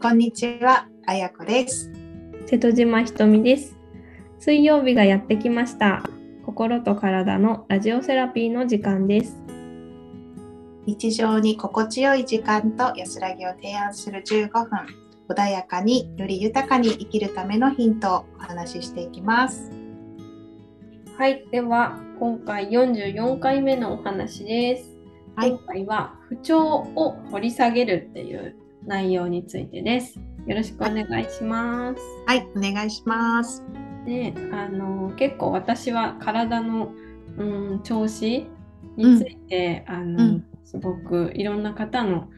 こんにちは、あやこです。瀬戸島ひとみです。水曜日がやってきました。心と体のラジオセラピーの時間です。日常に心地よい時間と安らぎを提案する15分、穏やかにより豊かに生きるためのヒントをお話ししていきます。はい、では今回44回目のお話です。はい今回は不調を掘り下げるっていう内容についてです。よろしくお願いします。はい、お願いします。であの結構私は体の、うん、調子について、あのうんすごくいろんな方の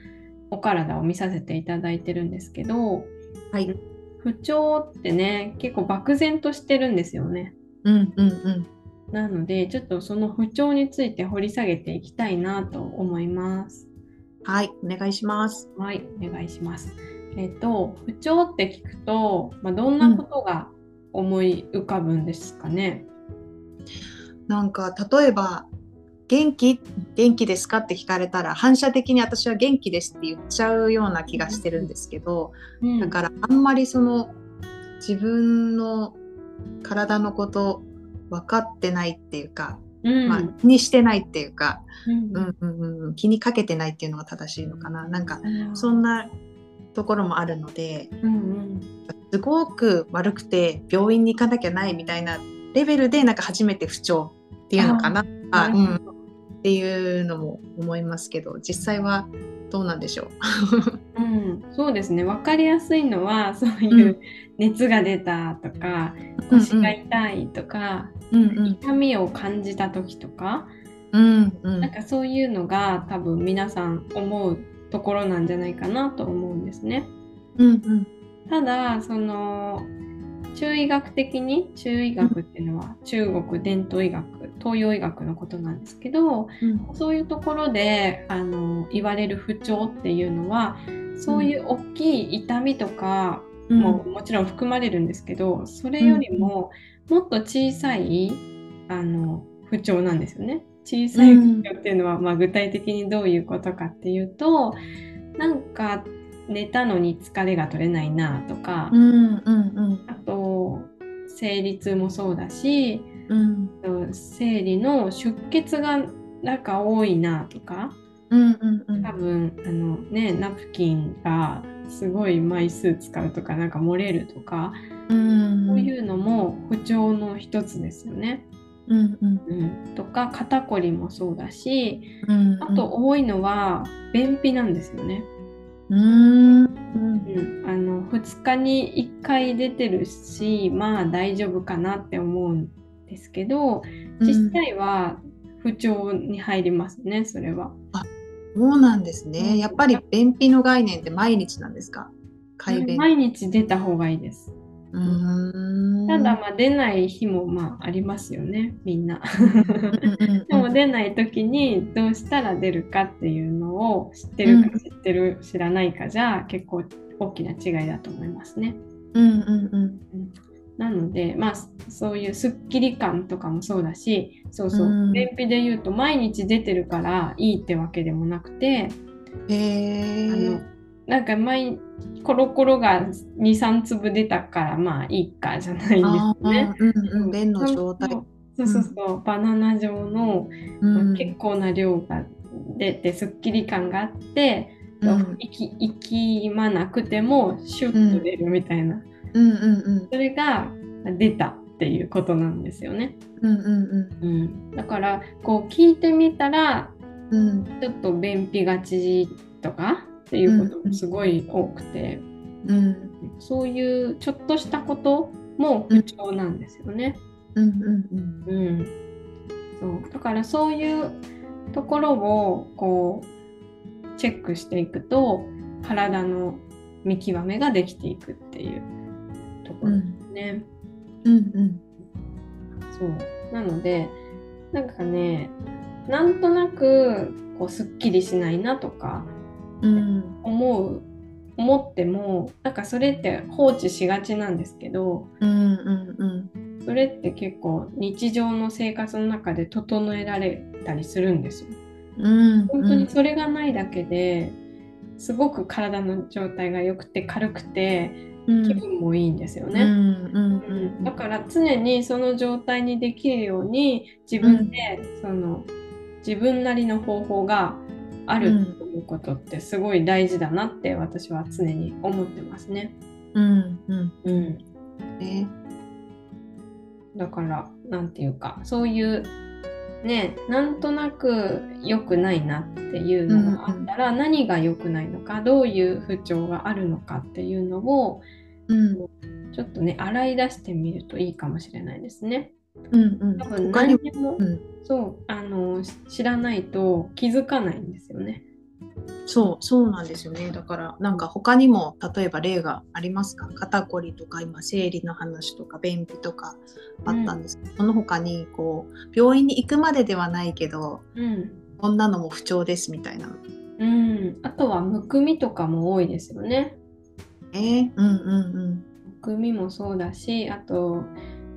お体を見させていただいてるんですけどはい、不調ってね結構漠然としてるんですよね。うんうんうん。なのでちょっとその不調について掘り下げていきたいなと思います。はい、お願いします。はい、お願いします。えっ、と不調って聞くと、まあ、どんなことが思い浮かぶんですかね？なんか例えば元気？元気ですかって聞かれたら反射的に私は元気ですって言っちゃうような気がしてるんですけど、うんだからあんまりその自分の体のこと分かってないっていうか、うんまあ、気にしてないっていうか、うん。うんうんうん、気にかけてないっていうのが正しいのかな。なんかうんそんなところもあるのでうんうん。すごく悪くて病院に行かなきゃないみたいなレベルでなんか初めて不調っていうのかな。うん、っていうのも思いますけど実際はどうなんでしょう？うん、そうですね。分かりやすいのはそういうう熱が出たとか、腰が痛いとか、うんうん。痛みを感じた時とかうんうん。なんかそういうのが多分皆さん思うところなんじゃないかなと思うんですね。うんうん。ただその中医学的に中医学っていうのは中国伝統医学東洋医学のことなんですけどうん。そういうところであの言われる不調っていうのはそういう大きい痛みとかももちろん含まれるんですけどそれよりももっと小さいあの不調なんですよね。小さい不調っていうのは、まあ、具体的にどういうことかっていうとなんか寝たのに疲れが取れないなとか、うんうんうん。あと生理痛もそうだしうん。生理の出血がなんか多いなとかうんうんうん。多分あのねナプキンがすごい枚数使うとかなんか漏れるとか、うんそういうのも不調の一つですよね。うんうんうん、とか肩こりもそうだしうんあと多いのは便秘なんですよね。うんうんうん、あの2日に1回出てるしまあ大丈夫かなって思うんですけど実際は不調に入りますねそれは。そうなんですうんね。やっぱり便秘の概念って毎日なんですか？毎日出た方がいいです。うーんただまあ出ない日もまあありますよねみんな。でも出ない時にどうしたら出るかっていうのを知ってるか知ってる、知らないかじゃ結構大きな違いだと思いますね。うんうんうんなのでまあそういうすっきり感とかもそうだしそうそう、うん便秘で言うと毎日出てるからいいってわけでもなくて、へえあの。なんか毎コロコロが23粒出たからまあいいかじゃないんですね。ーうんうん便の状態。そうそうそう、バナナ状のうん。結構な量が出てすっきり感があって、うん。息息まなくてもシュッと出るみたいな、うんうんそれが出たっていうことなんですよね。うんうんうん、だからこう聞いてみたらうんうん。ちょっと便秘がちとかっていうこともすごい多くて、うん。そういうちょっとしたことも不調なんですよね。うんうんうん、そう。だからそういうところをこうチェックしていくと体の見極めができていくっていうところですね。うん。うんそう。なのでなんかねなんとなくこうすっきりしないなとかうん思う思ってもなんかそれって放置しがちなんですけどうんうんうん。それって結構日常の生活の中で整えられたりするんですよ。うん本当にそれがないだけですごく体の状態が良くて軽くてうん。気分もいいんですよね。うんうんうんだから常にその状態にできるように自分でその自分なりの方法があるということってすごい大事だなって私は常に思ってますね。うんうん。うん、ね。だからなんていうかそういうねなんとなく良くないなっていうのがあったら、何が良くないのかどういう不調があるのかっていうのをうん。ちょっとね洗い出してみるといいかもしれないですね。うんうん。多分何にも、うん。そうあのし知らないと気づかないんですよね。そうそうなんですよね。だからなんか他にも例えば例がありますか？肩こりとか今生理の話とか便秘とかあったんですけど、その他にこう病院に行くまでではないけどうん。こんなのも不調ですみたいな。うん、あとはむくみとかも多いですよね。えー、うんうん。むくみもそうだしあと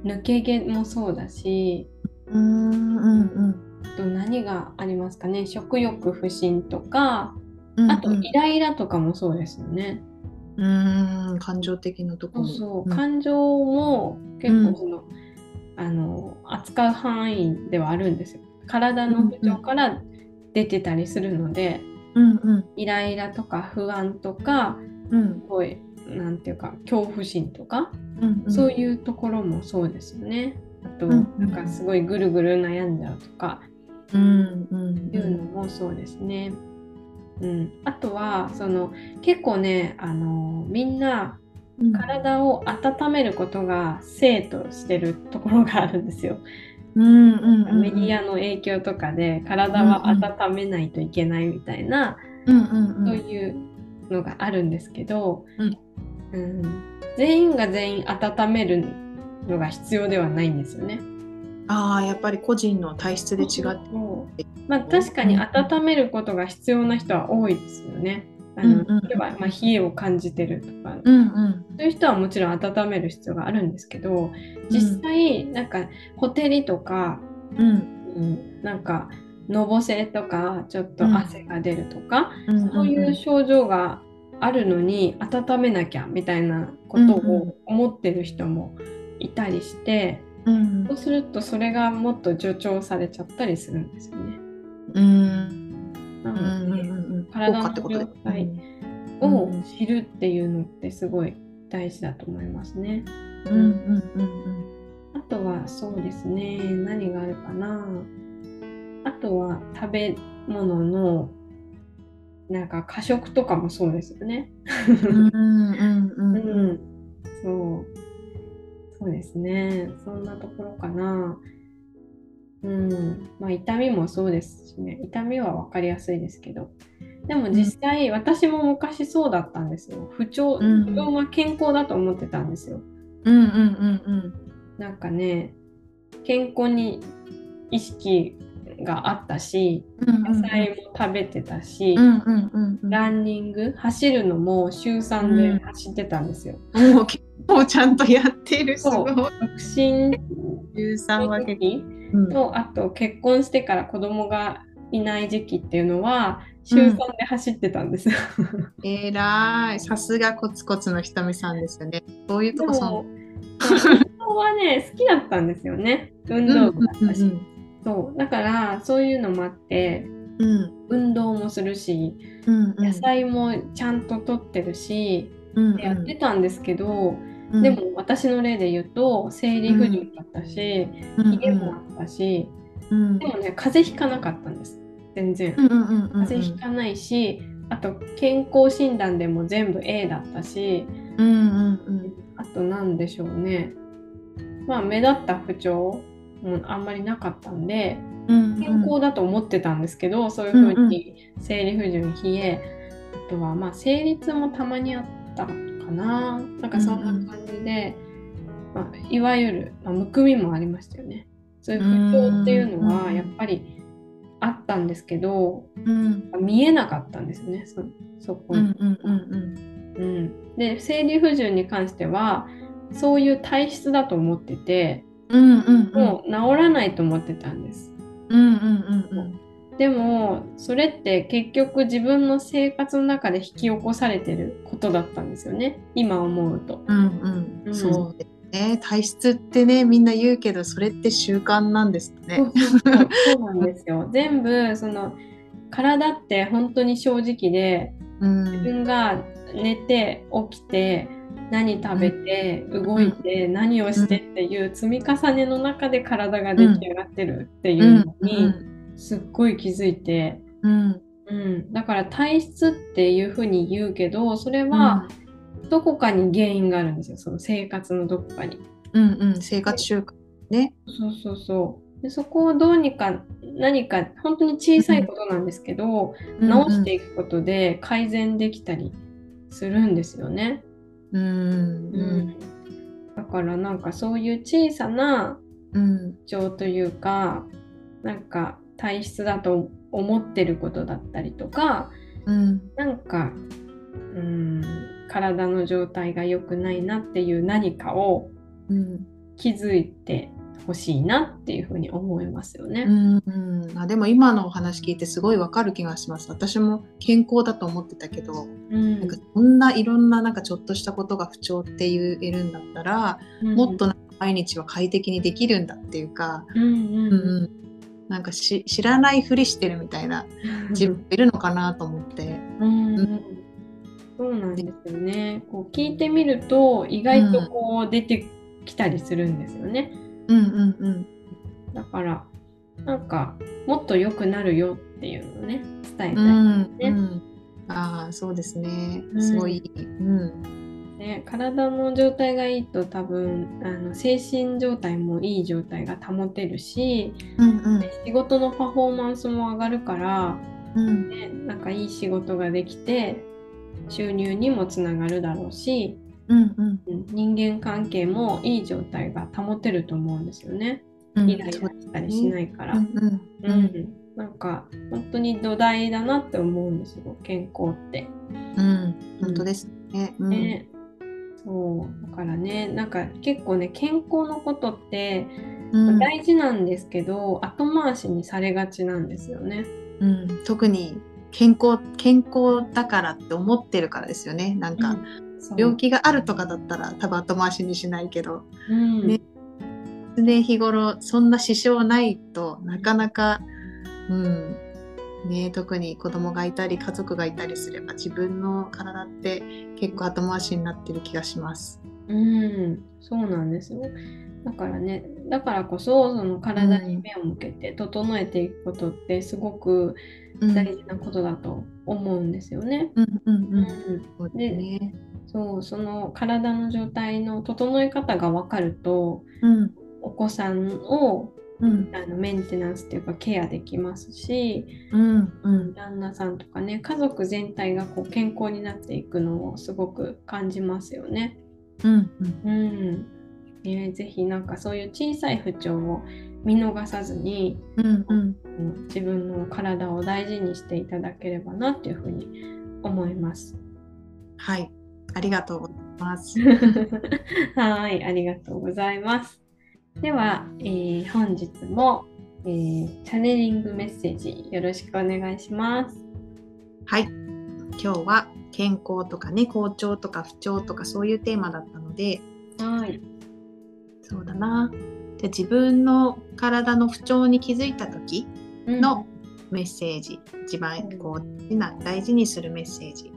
抜け毛もそうだしうんうんうん。あと何がありますかね？食欲不振とかうんあとイライラとかもそうですよね。うん感情的なところ。そうそう、うん。感情も結構その、あの扱う範囲ではあるんですよ。体の不調から出てたりするので、うんうん。イライラとか不安とかうん。すごいなんていうか恐怖心とか、うんそういうところもそうですよね。あと、うんなんかすごいぐるぐる悩んじゃうとかうんうんいうのもそうですね。うん、あとはその結構ねあのみんなうん。体を温めることが性としてるところがあるんですよ。うんうんうんメディアの影響とかで体は温めないといけないみたいな、うんうんうん。そういうのがあるんですけど、うんうん。全員が全員温めるのが必要ではないんですよね。ああやっぱり個人の体質で違って。まあ、確かに温めることが必要な人は多いですよね。あのうんうん。例えば、まあ、冷えを感じてるとか、うんうん。そういう人はもちろん温める必要があるんですけど実際なんかほてりとか、うん。うん、なんかのぼせとかちょっと汗が出るとか、うん。そういう症状があるのに温めなきゃみたいなことを思ってる人もいたりして、うん。そうするとそれがもっと助長されちゃったりするんですよね。うん。なうんので、うん。体の効果ってこと。で状態を知るっていうのってすごい大事だと思いますね。うんうんうん。あとはそうですね。何があるかな。あとは食べ物のなんか過食とかもそうですよね。うんうんうん。うん。うん、そう。そうですね。そんなところかな。うん。まあ、痛みもそうですしね。痛みは分かりやすいですけど。でも実際、私も昔そうだったんですよ。不調うん自分は健康だと思ってたんですよ。うんうんうん。なんかね健康に意識があったしうん野菜も食べてたし、うんうんうんうん。ランニング走るのも週3で走ってたんですよ。もう結構ちゃんとやってるすごい。独身13は結構。時うんとあと結婚してから子供がいない時期っていうのは週3で走ってたんです。よ。えらい。さすがコツコツのひとみさんですよね。そういうでとこそも運動はね好きだったんですよね。運動部だったし。そう。だからそういうのもあってうん。運動もするしうん野菜もちゃんと取ってるし、うんやってたんですけど、うん。でも私の例で言うと生理不順だったし、うん。ひげもあったし、うんでもね風邪ひかなかったんです。全然。うんうんうんうん風邪ひかないしあと健康診断でも全部 A だったしうんうんうん。あと何でしょうね。まあ目立った不調もあんまりなかったんでうん健康だと思ってたんですけど、そういうふうに生理不順冷えあとはまあ生理痛もたまにあったかな。なんかそんな感じで、まあ、いわゆる、まあ、むくみもありましたよね。そういう不調っていうのはうんやっぱりあったんですけどうん。見えなかったんですよね。そそこに、うんうんうん。うん。で生理不順に関してはそういう体質だと思っててうんうんうん。もう治らないと思ってたんです。うんうんうんでもそれって結局自分の生活の中で引き起こされてることだったんですよね。今思うと。うんうん、うん、そうですね。体質ってねみんな言うけどそれって習慣なんですね。そうなんですよ。全部その体って本当に正直で、うん、自分が寝て起きて何食べて動いて何をしてっていう積み重ねの中で体が出来上がってるっていうのにすっごい気づいて、うん。うん、だから体質っていうふうに言うけどそれはどこかに原因があるんですよ。その生活のどこかに。うんうん、生活習慣ね。そうそうそう。でそこをどうにか何か本当に小さいことなんですけど、うん、直していくことで改善できたりするんですよね。うん、うん、だからなんかそういう小さな情というか、うん、なんか体質だと思ってることだったりとか、うん、なんかうん体の状態が良くないなっていう何かを気づいてほしいなっていうふうに思いますよね。うんあでも今のお話聞いてすごいわかる気がします。私も健康だと思ってたけど、うん、なんかそんないろんななんかちょっとしたことが不調って言えるんだったら、うん、もっと毎日は快適にできるんだっていうか、うんうんうんなんか知らないふりしてるみたいな 自分いるのかなと思って。うん、うんそうなんですよね。こう聞いてみると意外とこう出てきたりするんですよね。うんうんうん。だからなんかもっと良くなるよっていうのをね伝えたいね。うんうん、ああそうですね。すごい。うん、ね、体の状態がいいと多分あの精神状態もいい状態が保てるし、うんうん、仕事のパフォーマンスも上がるから、うんね、なんかいい仕事ができて収入にもつながるだろうし、うんうん、人間関係もいい状態が保てると思うんですよね。イライラしたりしないから。なんか本当に土台だなって思うんですよ健康って。うん、本当ですね。うん、ねそうだからねなんか結構ね健康のことって大事なんですけど、うん、後回しにされがちなんですよね。うん、特に健康健康だからって思ってるからですよね。なんか、病気があるとかだったら多分後回しにしないけど、うん、ね、常日頃そんな支障ないとなかなか、うん。ね、特に子供がいたり家族がいたりすれば自分の体って結構後回しになってる気がします。うん、そうなんですよ。だからね、だからこそその体に目を向けて整えていくことってすごく大事なことだと思うんですよね。で、そうその体の状態の整え方が分かると、うん、お子さんを、うん、あのメンテナンスっていうかケアできますし、うんうん、旦那さんとかね家族全体がこう健康になっていくのをすごく感じますよね。うんうん。うんね、ぜひなんかそういう小さい不調を見逃さずに、うんうん、自分の体を大事にしていただければなっていうふうに思います。はい、ありがとうございます。はい、ありがとうございます。では、えー、本日も、えー、チャネリングメッセージよろしくお願いします。はい、今日は健康とかね、好調とか不調とかそういうテーマだったので、はい、そうだな。じゃ自分の体の不調に気づいた時のメッセージ、うん、一番こう大事にするメッセージ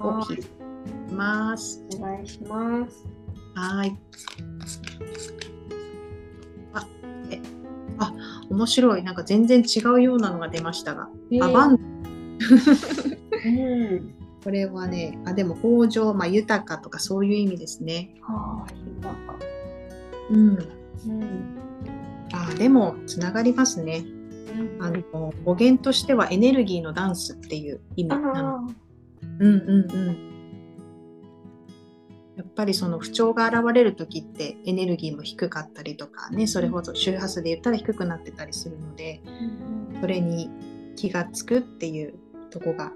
を聞いてます。お願いします。はい。あ、え、あ、面白い。なんか全然違うようなのが出ましたが。えー、アバン。うん、これはね、あ、でも豊穣、まあ豊かとかそういう意味ですね。はあ、豊か。うん。うん。あ、でもつながりますね。うん、あの語源としてはエネルギーのダンスっていう意味なの。うんうんうん。やっぱりその不調が現れる時ってエネルギーも低かったりとかねそれほど周波数で言ったら低くなってたりするのでそれに気がつくっていうとこが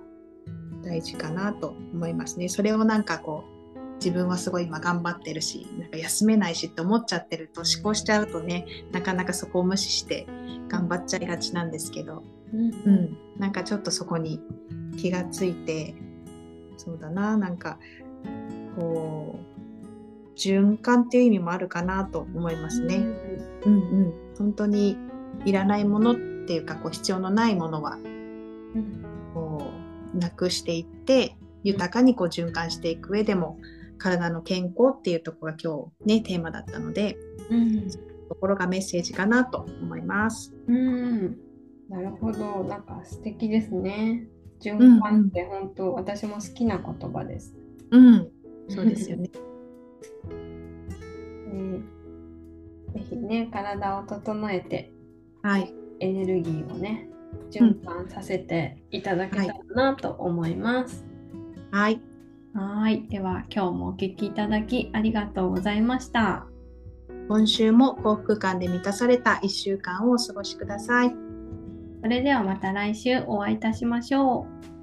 大事かなと思いますね。それをなんかこう自分はすごい今頑張ってるしなんか休めないしって思っちゃってると思考しちゃうとねなかなかそこを無視して頑張っちゃいがちなんですけどうん、なんかちょっとそこに気がついてそうだななんかこう循環っていう意味もあるかなと思いますね。うん、うん、うん、本当にいらないものっていうかこう必要のないものは、こうなくしていって豊かにこう循環していく上でも体の健康っていうところが今日ねテーマだったので、うん、ところがメッセージかなと思います。うんなるほどなんか素敵ですね。循環って本当、うんうん、私も好きな言葉です。うん、そうですよね。ねぜひね体を整えて、はい、エネルギーをね循環させていただけたらなと思います。はい。はい。では今日もお聴きいただきありがとうございました。今週も幸福感で満たされた1週間をお過ごしください。それではまた来週お会いいたしましょう。